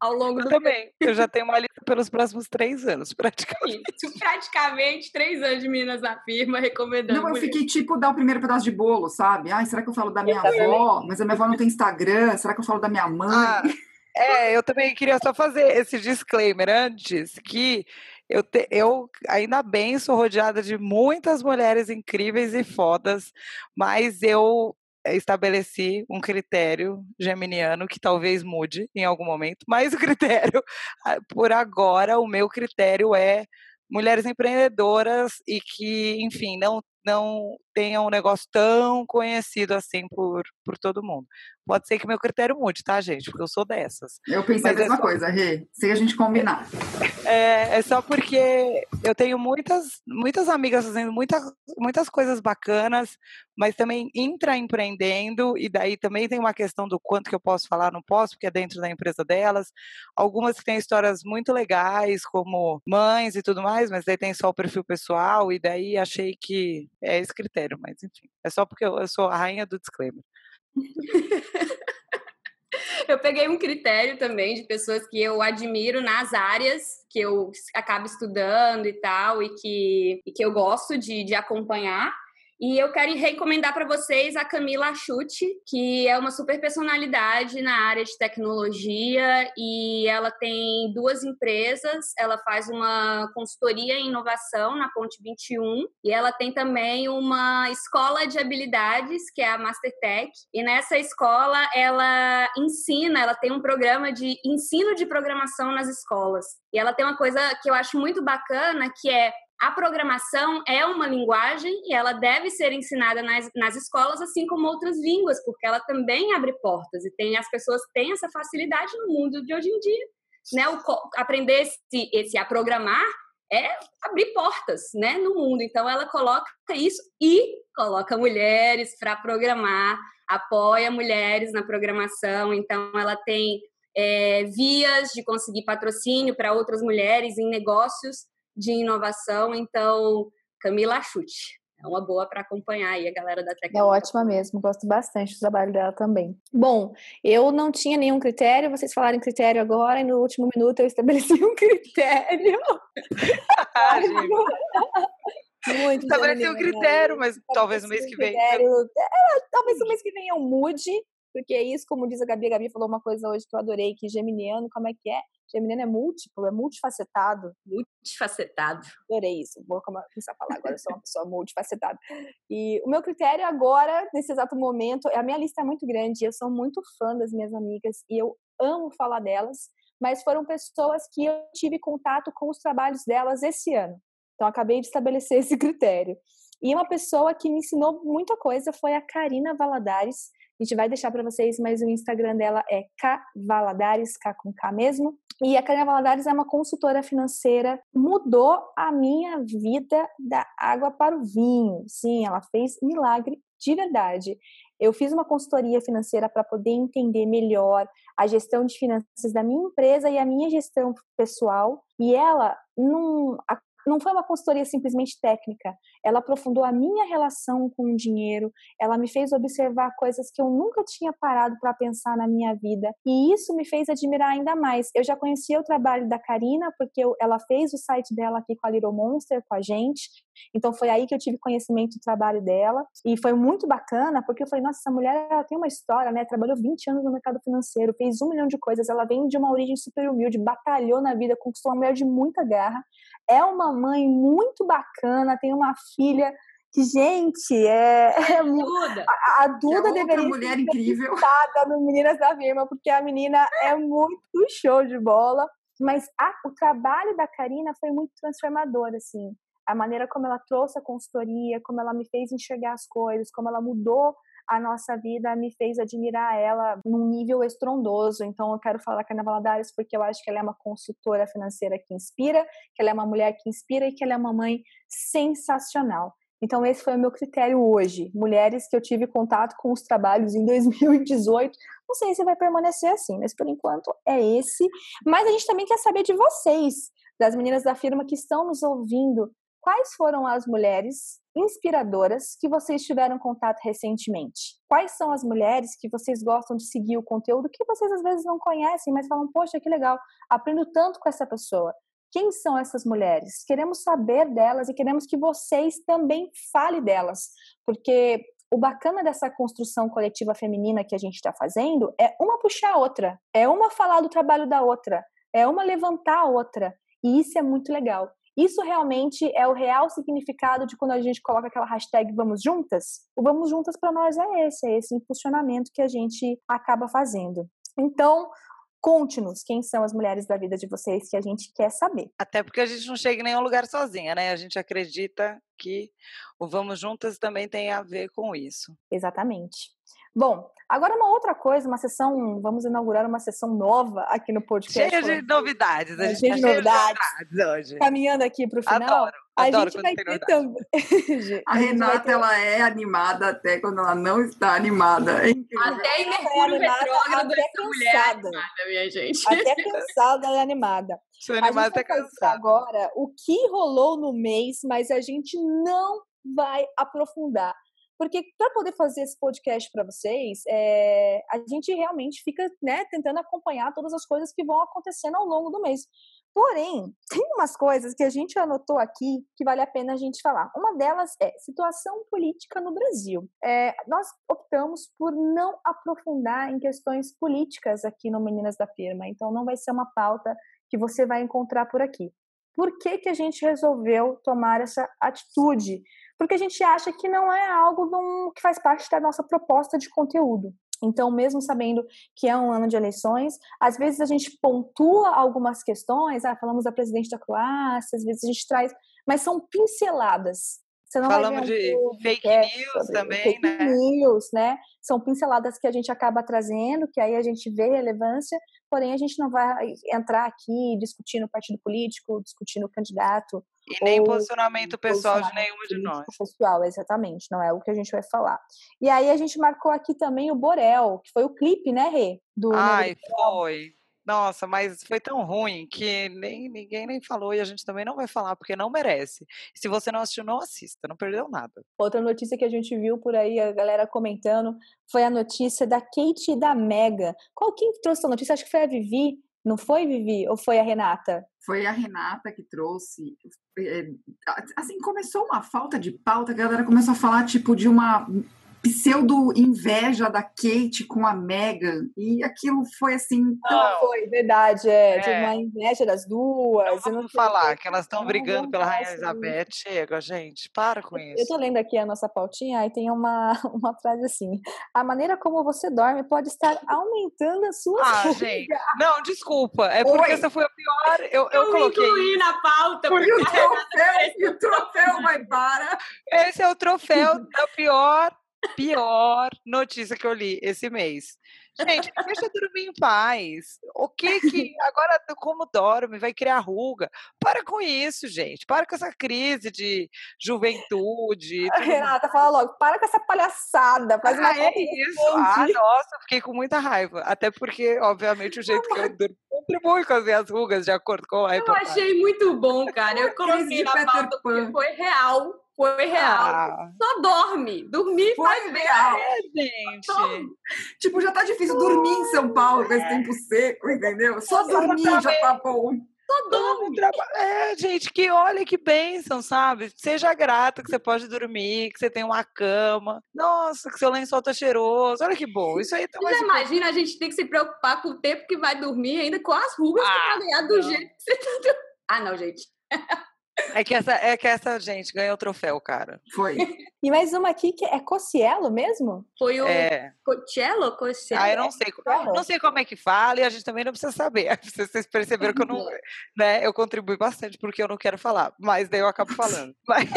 ao longo eu do também. Eu já tenho uma lista pelos próximos três anos, praticamente. Isso, praticamente três anos de Minas na firma, recomendando. Não, eu fiquei tipo dar o primeiro pedaço de bolo, sabe? Ai, será que eu falo da minha avó? Mas a minha avó não tem Instagram. Será que eu falo da minha mãe? Ah, é, eu também queria só fazer esse disclaimer antes, que eu, te, eu ainda bem sou rodeada de muitas mulheres incríveis e fodas, mas eu estabeleci um critério geminiano que talvez mude em algum momento, mas o critério, por agora, o meu critério é mulheres empreendedoras e que, enfim, não não tenha um negócio tão conhecido assim por, por todo mundo. Pode ser que meu critério mude, tá, gente? Porque eu sou dessas. Eu pensei Mas a mesma é só... coisa, Rê, sem a gente combinar. É, é, só porque eu tenho muitas, muitas amigas fazendo muita, muitas coisas bacanas, mas também intraempreendendo, e daí também tem uma questão do quanto que eu posso falar, não posso, porque é dentro da empresa delas. Algumas que têm histórias muito legais, como mães e tudo mais, mas daí tem só o perfil pessoal, e daí achei que é esse critério, mas enfim. É só porque eu, eu sou a rainha do disclaimer. eu peguei um critério também de pessoas que eu admiro nas áreas que eu acabo estudando e tal, e que, e que eu gosto de, de acompanhar. E eu quero recomendar para vocês a Camila Chute, que é uma super personalidade na área de tecnologia e ela tem duas empresas. Ela faz uma consultoria em inovação na Ponte 21 e ela tem também uma escola de habilidades, que é a Mastertech. E nessa escola ela ensina, ela tem um programa de ensino de programação nas escolas. E ela tem uma coisa que eu acho muito bacana, que é a programação é uma linguagem e ela deve ser ensinada nas, nas escolas, assim como outras línguas, porque ela também abre portas e tem as pessoas têm essa facilidade no mundo de hoje em dia. Né? O, aprender esse, esse a programar é abrir portas né, no mundo. Então, ela coloca isso e coloca mulheres para programar, apoia mulheres na programação. Então, ela tem é, vias de conseguir patrocínio para outras mulheres em negócios de inovação. Então, Camila Chute. É uma boa para acompanhar aí a galera da tecnologia. É ótima mesmo, gosto bastante do trabalho dela também. Bom, eu não tinha nenhum critério, vocês falaram em critério agora, e no último minuto eu estabeleci um critério. Muito Estabeleci um critério, mas talvez no mês que vem. É, talvez no mês que vem eu mude, porque é isso, como diz a Gabi, a Gabi falou uma coisa hoje que eu adorei, que geminiano, como é que é? Geminiano é múltiplo, é multifacetado. Multifacetado. Adorei isso. Vou começar a falar agora, eu sou uma pessoa multifacetada. E o meu critério agora, nesse exato momento, a minha lista é muito grande, eu sou muito fã das minhas amigas e eu amo falar delas, mas foram pessoas que eu tive contato com os trabalhos delas esse ano. Então, acabei de estabelecer esse critério. E uma pessoa que me ensinou muita coisa foi a Karina Valadares. A gente vai deixar para vocês, mas o Instagram dela é K Valadares, K com K mesmo. E a Karina Valadares é uma consultora financeira, mudou a minha vida da água para o vinho. Sim, ela fez milagre de verdade. Eu fiz uma consultoria financeira para poder entender melhor a gestão de finanças da minha empresa e a minha gestão pessoal. E ela, num, não foi uma consultoria simplesmente técnica. Ela aprofundou a minha relação com o dinheiro, ela me fez observar coisas que eu nunca tinha parado para pensar na minha vida. E isso me fez admirar ainda mais. Eu já conhecia o trabalho da Karina, porque eu, ela fez o site dela aqui com a Little Monster, com a gente. Então foi aí que eu tive conhecimento do trabalho dela. E foi muito bacana, porque eu falei, nossa, essa mulher ela tem uma história, né? Trabalhou 20 anos no mercado financeiro, fez um milhão de coisas. Ela vem de uma origem super humilde, batalhou na vida, conquistou uma mulher de muita garra. É uma mãe muito bacana, tem uma filha que, gente, é. é Duda. A, a Duda é deveria mulher ser incrível. no Meninas da Firma, porque a menina é muito show de bola. Mas a, o trabalho da Karina foi muito transformador, assim. A maneira como ela trouxe a consultoria, como ela me fez enxergar as coisas, como ela mudou a nossa vida me fez admirar ela num nível estrondoso. Então, eu quero falar Carna Valadares porque eu acho que ela é uma consultora financeira que inspira, que ela é uma mulher que inspira e que ela é uma mãe sensacional. Então, esse foi o meu critério hoje. Mulheres que eu tive contato com os trabalhos em 2018. Não sei se vai permanecer assim, mas por enquanto é esse. Mas a gente também quer saber de vocês, das meninas da firma que estão nos ouvindo. Quais foram as mulheres inspiradoras que vocês tiveram contato recentemente? Quais são as mulheres que vocês gostam de seguir o conteúdo que vocês às vezes não conhecem, mas falam, poxa, que legal, aprendo tanto com essa pessoa. Quem são essas mulheres? Queremos saber delas e queremos que vocês também falem delas, porque o bacana dessa construção coletiva feminina que a gente está fazendo é uma puxar a outra, é uma falar do trabalho da outra, é uma levantar a outra. E isso é muito legal. Isso realmente é o real significado de quando a gente coloca aquela hashtag Vamos Juntas? O Vamos Juntas para nós é esse, é esse impulsionamento que a gente acaba fazendo. Então, Conte-nos quem são as mulheres da vida de vocês que a gente quer saber. Até porque a gente não chega em nenhum lugar sozinha, né? A gente acredita que o Vamos Juntas também tem a ver com isso. Exatamente. Bom, agora uma outra coisa, uma sessão, vamos inaugurar uma sessão nova aqui no podcast. Cheia de novidades, a gente cheia de novidades. de novidades hoje. Caminhando aqui para o final. Adoro. A Adoro gente vai ter também. a, a Renata, ter... ela é animada até quando ela não está animada. É até em Mercúrio é retrógrado até essa mulher é animada, minha gente. Até cansada e animada. Sou animada até cansada. Agora, o que rolou no mês, mas a gente não vai aprofundar. Porque para poder fazer esse podcast para vocês, é, a gente realmente fica né, tentando acompanhar todas as coisas que vão acontecendo ao longo do mês. Porém, tem umas coisas que a gente anotou aqui que vale a pena a gente falar. Uma delas é situação política no Brasil. É, nós optamos por não aprofundar em questões políticas aqui no Meninas da Firma, então não vai ser uma pauta que você vai encontrar por aqui. Por que, que a gente resolveu tomar essa atitude? porque a gente acha que não é algo que faz parte da nossa proposta de conteúdo. Então, mesmo sabendo que é um ano de eleições, às vezes a gente pontua algumas questões, ah, falamos da presidente da classe, às vezes a gente traz, mas são pinceladas. Você não Falamos de fake news também, fake né? news, né? São pinceladas que a gente acaba trazendo, que aí a gente vê relevância, porém a gente não vai entrar aqui discutindo partido político, discutindo candidato. E nem posicionamento pessoal de nenhuma de nós. Pessoal, exatamente, não é o que a gente vai falar. E aí a gente marcou aqui também o Borel, que foi o clipe, né, Rê? Do Ai, foi. Nossa, mas foi tão ruim que nem ninguém nem falou e a gente também não vai falar porque não merece. Se você não assistiu, não assista, não perdeu nada. Outra notícia que a gente viu por aí, a galera comentando, foi a notícia da Kate e da Mega. Qual quem trouxe a notícia? Acho que foi a Vivi. Não foi, Vivi? Ou foi a Renata? Foi a Renata que trouxe. Eh, assim, começou uma falta de pauta, a galera começou a falar, tipo, de uma pseudo-inveja da Kate com a Megan. E aquilo foi assim. Tão... Não, foi verdade, é, é. De uma inveja das duas. Não vamos falar que elas estão brigando pela Rainha Elizabeth. Chega, gente, para com isso. Eu tô lendo aqui a nossa pautinha e tem uma, uma frase assim: a maneira como você dorme pode estar aumentando a sua Ah, gente. Não, desculpa. É porque Oi. essa foi a pior. Eu, eu, eu coloquei. incluí na pauta. Porque o troféu, o troféu vai para. Esse é o troféu da pior pior notícia que eu li esse mês. Gente, deixa dormir em paz. O que que. Agora, como dorme, vai criar ruga. Para com isso, gente. Para com essa crise de juventude. Renata, fala logo. Para com essa palhaçada. Faz uma ah, é isso. Ah, nossa, fiquei com muita raiva. Até porque, obviamente, o jeito que eu durmo contribui com as minhas rugas, de acordo com a reportagem. Eu achei muito bom, cara. Eu coloquei na pauta porque foi real foi real. Ah. Só dorme. Dormir foi faz real. bem. É, gente. Tipo, já tá difícil dormir em São Paulo com esse tempo seco, entendeu? Só dormir já tá bom. Só dorme. É, gente, que olha que bênção, sabe? Seja grata que você pode dormir, que você tem uma cama. Nossa, que seu lençol tá cheiroso. Olha que bom. Isso aí tá mais. imagina a gente ter que se preocupar com o tempo que vai dormir, ainda com as rugas ah, que vai ganhar do jeito que você tá Ah, não, gente. É que, essa, é que essa gente ganhou o troféu, cara. Foi. E mais uma aqui que é Cocielo mesmo? Foi o é. Cocielo? Cocielo? Ah, eu não sei. Não sei como é que fala e a gente também não precisa saber. Vocês perceberam que eu não. Né, eu contribuí bastante porque eu não quero falar, mas daí eu acabo falando. mas,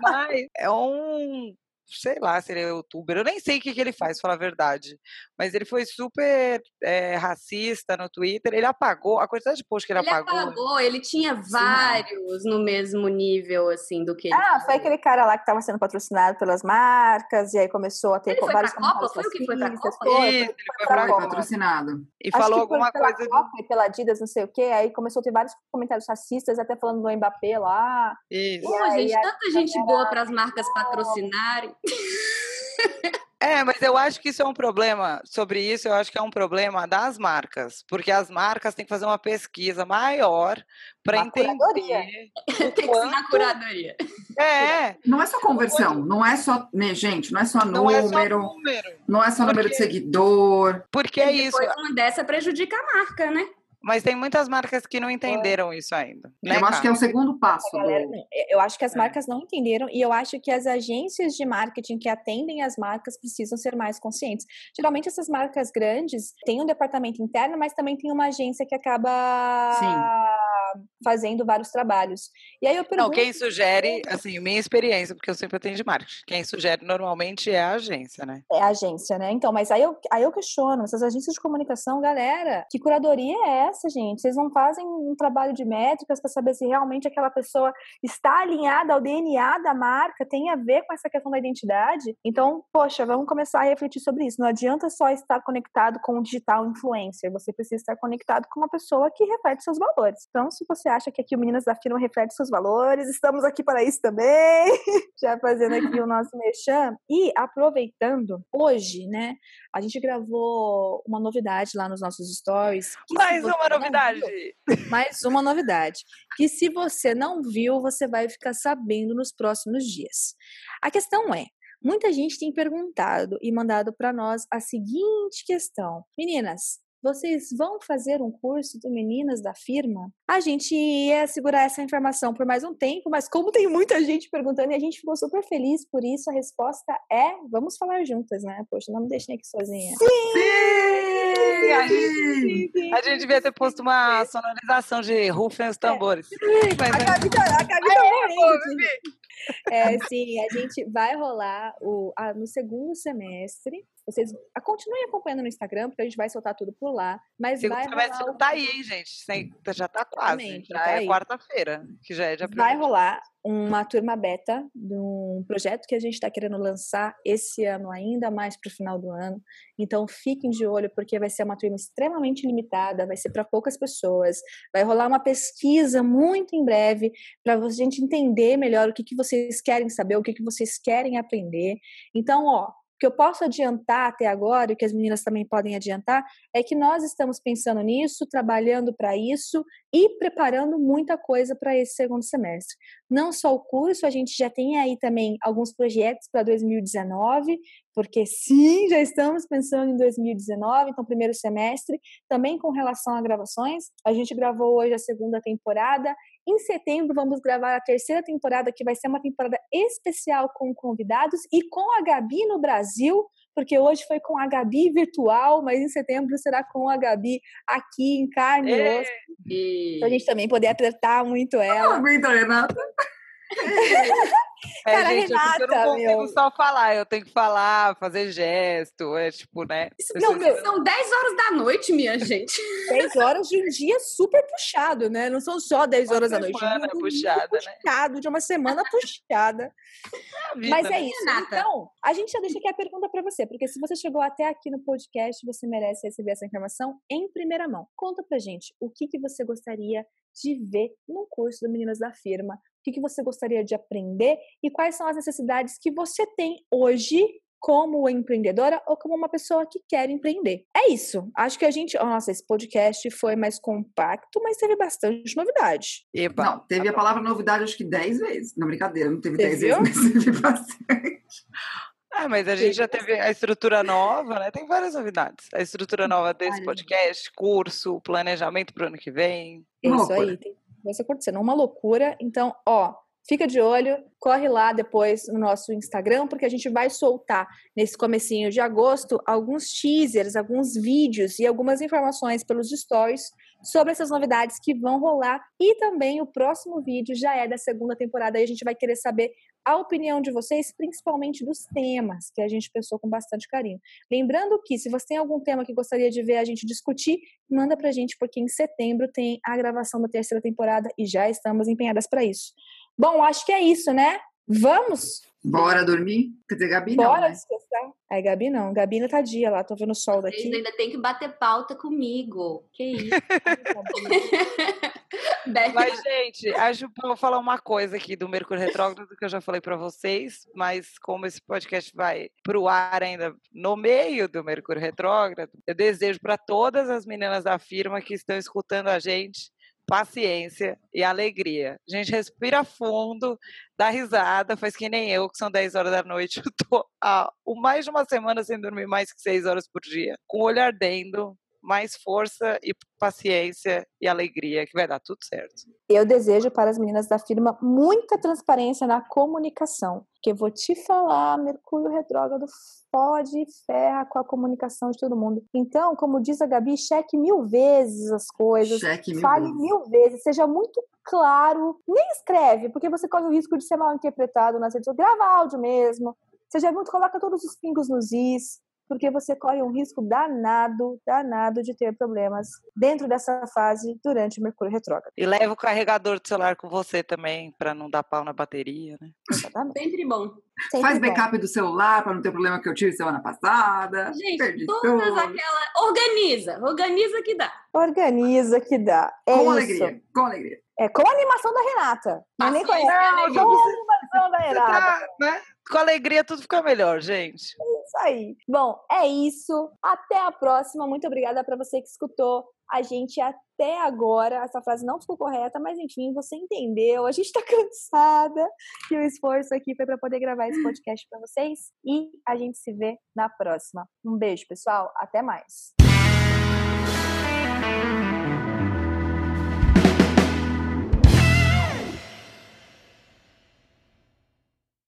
mas é um sei lá se ele é youtuber, eu nem sei o que, que ele faz, falar a verdade. Mas ele foi super é, racista no Twitter, ele apagou, a quantidade de posts que ele, ele apagou. Ele apagou, ele tinha vários Sim. no mesmo nível, assim, do que ele. Ah, foi aquele cara lá que estava sendo patrocinado pelas marcas, e aí começou a ter ele vários foi pra Copa? Foi o que foi pra Copa? Foi, Isso, ele foi pra Copa. patrocinado. E Acho falou alguma pela coisa. Copa do... e pela Adidas, não sei o quê, aí começou a ter vários comentários racistas, até falando do Mbappé lá. Isso. Pô, gente, tanta gente boa para as marcas patrocinarem. É, mas eu acho que isso é um problema. Sobre isso, eu acho que é um problema das marcas, porque as marcas têm que fazer uma pesquisa maior para entender. Tem que ser na curadoria. É. Não é só conversão, não é só, né, gente, não é só não número, é só número, não é só número de seguidor. Porque é isso. Depois uma dessa prejudica a marca, né? Mas tem muitas marcas que não entenderam isso ainda. Né, eu acho que é o segundo passo. Galera, do... Eu acho que as marcas não entenderam e eu acho que as agências de marketing que atendem as marcas precisam ser mais conscientes. Geralmente essas marcas grandes têm um departamento interno, mas também tem uma agência que acaba Sim. fazendo vários trabalhos. E aí eu pergunto... Não, quem sugere, assim, minha experiência, porque eu sempre atendo de marketing, quem sugere normalmente é a agência, né? É a agência, né? Então, mas aí eu, aí eu questiono, essas agências de comunicação, galera, que curadoria é essa, gente? Vocês não fazem um trabalho de métricas para saber se realmente aquela pessoa está alinhada ao DNA da marca, tem a ver com essa questão da identidade? Então, poxa, vamos começar a refletir sobre isso. Não adianta só estar conectado com o digital influencer, você precisa estar conectado com uma pessoa que reflete seus valores. Então, se você acha que aqui o Meninas da Firma reflete seus valores, estamos aqui para isso também. Já fazendo aqui o nosso mexam. E aproveitando, hoje, né, a gente gravou uma novidade lá nos nossos stories. Mais uma novidade! Mais uma novidade. Que se você não viu, você vai ficar sabendo nos próximos dias. A questão é, Muita gente tem perguntado e mandado para nós a seguinte questão: Meninas, vocês vão fazer um curso do Meninas da Firma? A gente ia segurar essa informação por mais um tempo, mas como tem muita gente perguntando e a gente ficou super feliz por isso, a resposta é: vamos falar juntas, né? Poxa, não me deixem aqui sozinha. Sim! Sim! A, gente, a gente devia ter posto uma sonorização de rufem os tambores. É. Sim, mas a Gabi tá, a Gabi tá morrendo. É, sim, a gente vai rolar o, no segundo semestre vocês continuem acompanhando no Instagram, porque a gente vai soltar tudo por lá. Mas Segundo vai rolar... tá aí, hein, gente? Já tá quase. Já tá é quarta-feira, que já é dia Vai rolar uma turma beta de um projeto que a gente está querendo lançar esse ano ainda mais para o final do ano. Então fiquem de olho porque vai ser uma turma extremamente limitada, vai ser para poucas pessoas. Vai rolar uma pesquisa muito em breve para a gente entender melhor o que, que vocês querem saber, o que, que vocês querem aprender. Então, ó, que eu posso adiantar até agora, e que as meninas também podem adiantar, é que nós estamos pensando nisso, trabalhando para isso e preparando muita coisa para esse segundo semestre. Não só o curso, a gente já tem aí também alguns projetos para 2019, porque sim, já estamos pensando em 2019, então primeiro semestre, também com relação a gravações. A gente gravou hoje a segunda temporada. Em setembro vamos gravar a terceira temporada, que vai ser uma temporada especial com convidados e com a Gabi no Brasil, porque hoje foi com a Gabi virtual, mas em setembro será com a Gabi aqui em carne e osso. Pra a gente também poder apertar muito ela. Não aguenta, Renata. É, Cara, gente, Renata, eu não consigo meu. só falar, eu tenho que falar, fazer gesto, é tipo, né? Não, meu, são 10 horas da noite, minha gente. 10 horas de um dia super puxado, né? Não são só 10 horas da noite. Semana um puxada, né? puxado, de uma semana puxada. Vida, Mas é né? isso. Renata. Então, a gente já deixa aqui a pergunta para você, porque se você chegou até aqui no podcast, você merece receber essa informação em primeira mão. Conta pra gente o que, que você gostaria de ver no curso do Meninas da Firma, o que, você gostaria de aprender e quais são as necessidades que você tem hoje como empreendedora ou como uma pessoa que quer empreender. É isso. Acho que a gente. Nossa, esse podcast foi mais compacto, mas teve bastante novidade. Epa, não, teve a palavra novidade acho que 10 vezes. Não, brincadeira, não teve 10 vezes, mas teve bastante. Ah, mas a gente já teve a estrutura nova, né? Tem várias novidades. A estrutura nova desse podcast, curso, planejamento para o ano que vem. Isso aí, tem coisa acontecendo. Uma loucura. Então, ó, fica de olho, corre lá depois no nosso Instagram, porque a gente vai soltar nesse comecinho de agosto alguns teasers, alguns vídeos e algumas informações pelos stories sobre essas novidades que vão rolar. E também o próximo vídeo já é da segunda temporada e a gente vai querer saber a opinião de vocês, principalmente dos temas que a gente pensou com bastante carinho. Lembrando que, se você tem algum tema que gostaria de ver a gente discutir, manda pra gente, porque em setembro tem a gravação da terceira temporada e já estamos empenhadas para isso. Bom, acho que é isso, né? Vamos? Bora dormir? Quer dizer, Gabi não, Bora né? descansar. Aí, Gabi não. Gabi ainda tá dia lá, tô vendo o sol daqui. Vocês ainda tem que bater pauta comigo. Que isso? mas, gente, acho que vou falar uma coisa aqui do Mercúrio Retrógrado que eu já falei para vocês, mas como esse podcast vai pro ar ainda no meio do Mercúrio Retrógrado, eu desejo para todas as meninas da firma que estão escutando a gente paciência e alegria. A gente respira fundo, dá risada, faz que nem eu, que são 10 horas da noite. Eu tô há mais de uma semana sem dormir mais que 6 horas por dia, com o olho ardendo, mais força e paciência e alegria, que vai dar tudo certo. Eu desejo para as meninas da firma muita transparência na comunicação, que eu vou te falar, Mercúrio retrógrado pode ferra com a comunicação de todo mundo. Então, como diz a Gabi, cheque mil vezes as coisas, Cheque mil fale vezes. mil vezes, seja muito claro, nem escreve, porque você corre o risco de ser mal interpretado nas redes sociais, grava áudio mesmo, seja muito, coloca todos os pingos nos is, porque você corre um risco danado, danado de ter problemas dentro dessa fase durante o Mercúrio retrógrado. E leva o carregador do celular com você também, para não dar pau na bateria, né? Exatamente. Sempre bom. Sempre Faz bom. backup do celular para não ter problema que eu tive semana passada. Gente, Perdi todas tudo. aquela. Organiza, organiza que dá. Organiza que dá. É com isso. alegria, com alegria. É com a animação da Renata. Não é nem e Não, com a animação da Você Renata. tá, né? Com alegria tudo fica melhor, gente. Isso aí. Bom, é isso. Até a próxima. Muito obrigada para você que escutou a gente até agora. Essa frase não ficou correta, mas enfim, você entendeu. A gente tá cansada e o esforço aqui foi para poder gravar esse podcast para vocês. E a gente se vê na próxima. Um beijo, pessoal. Até mais.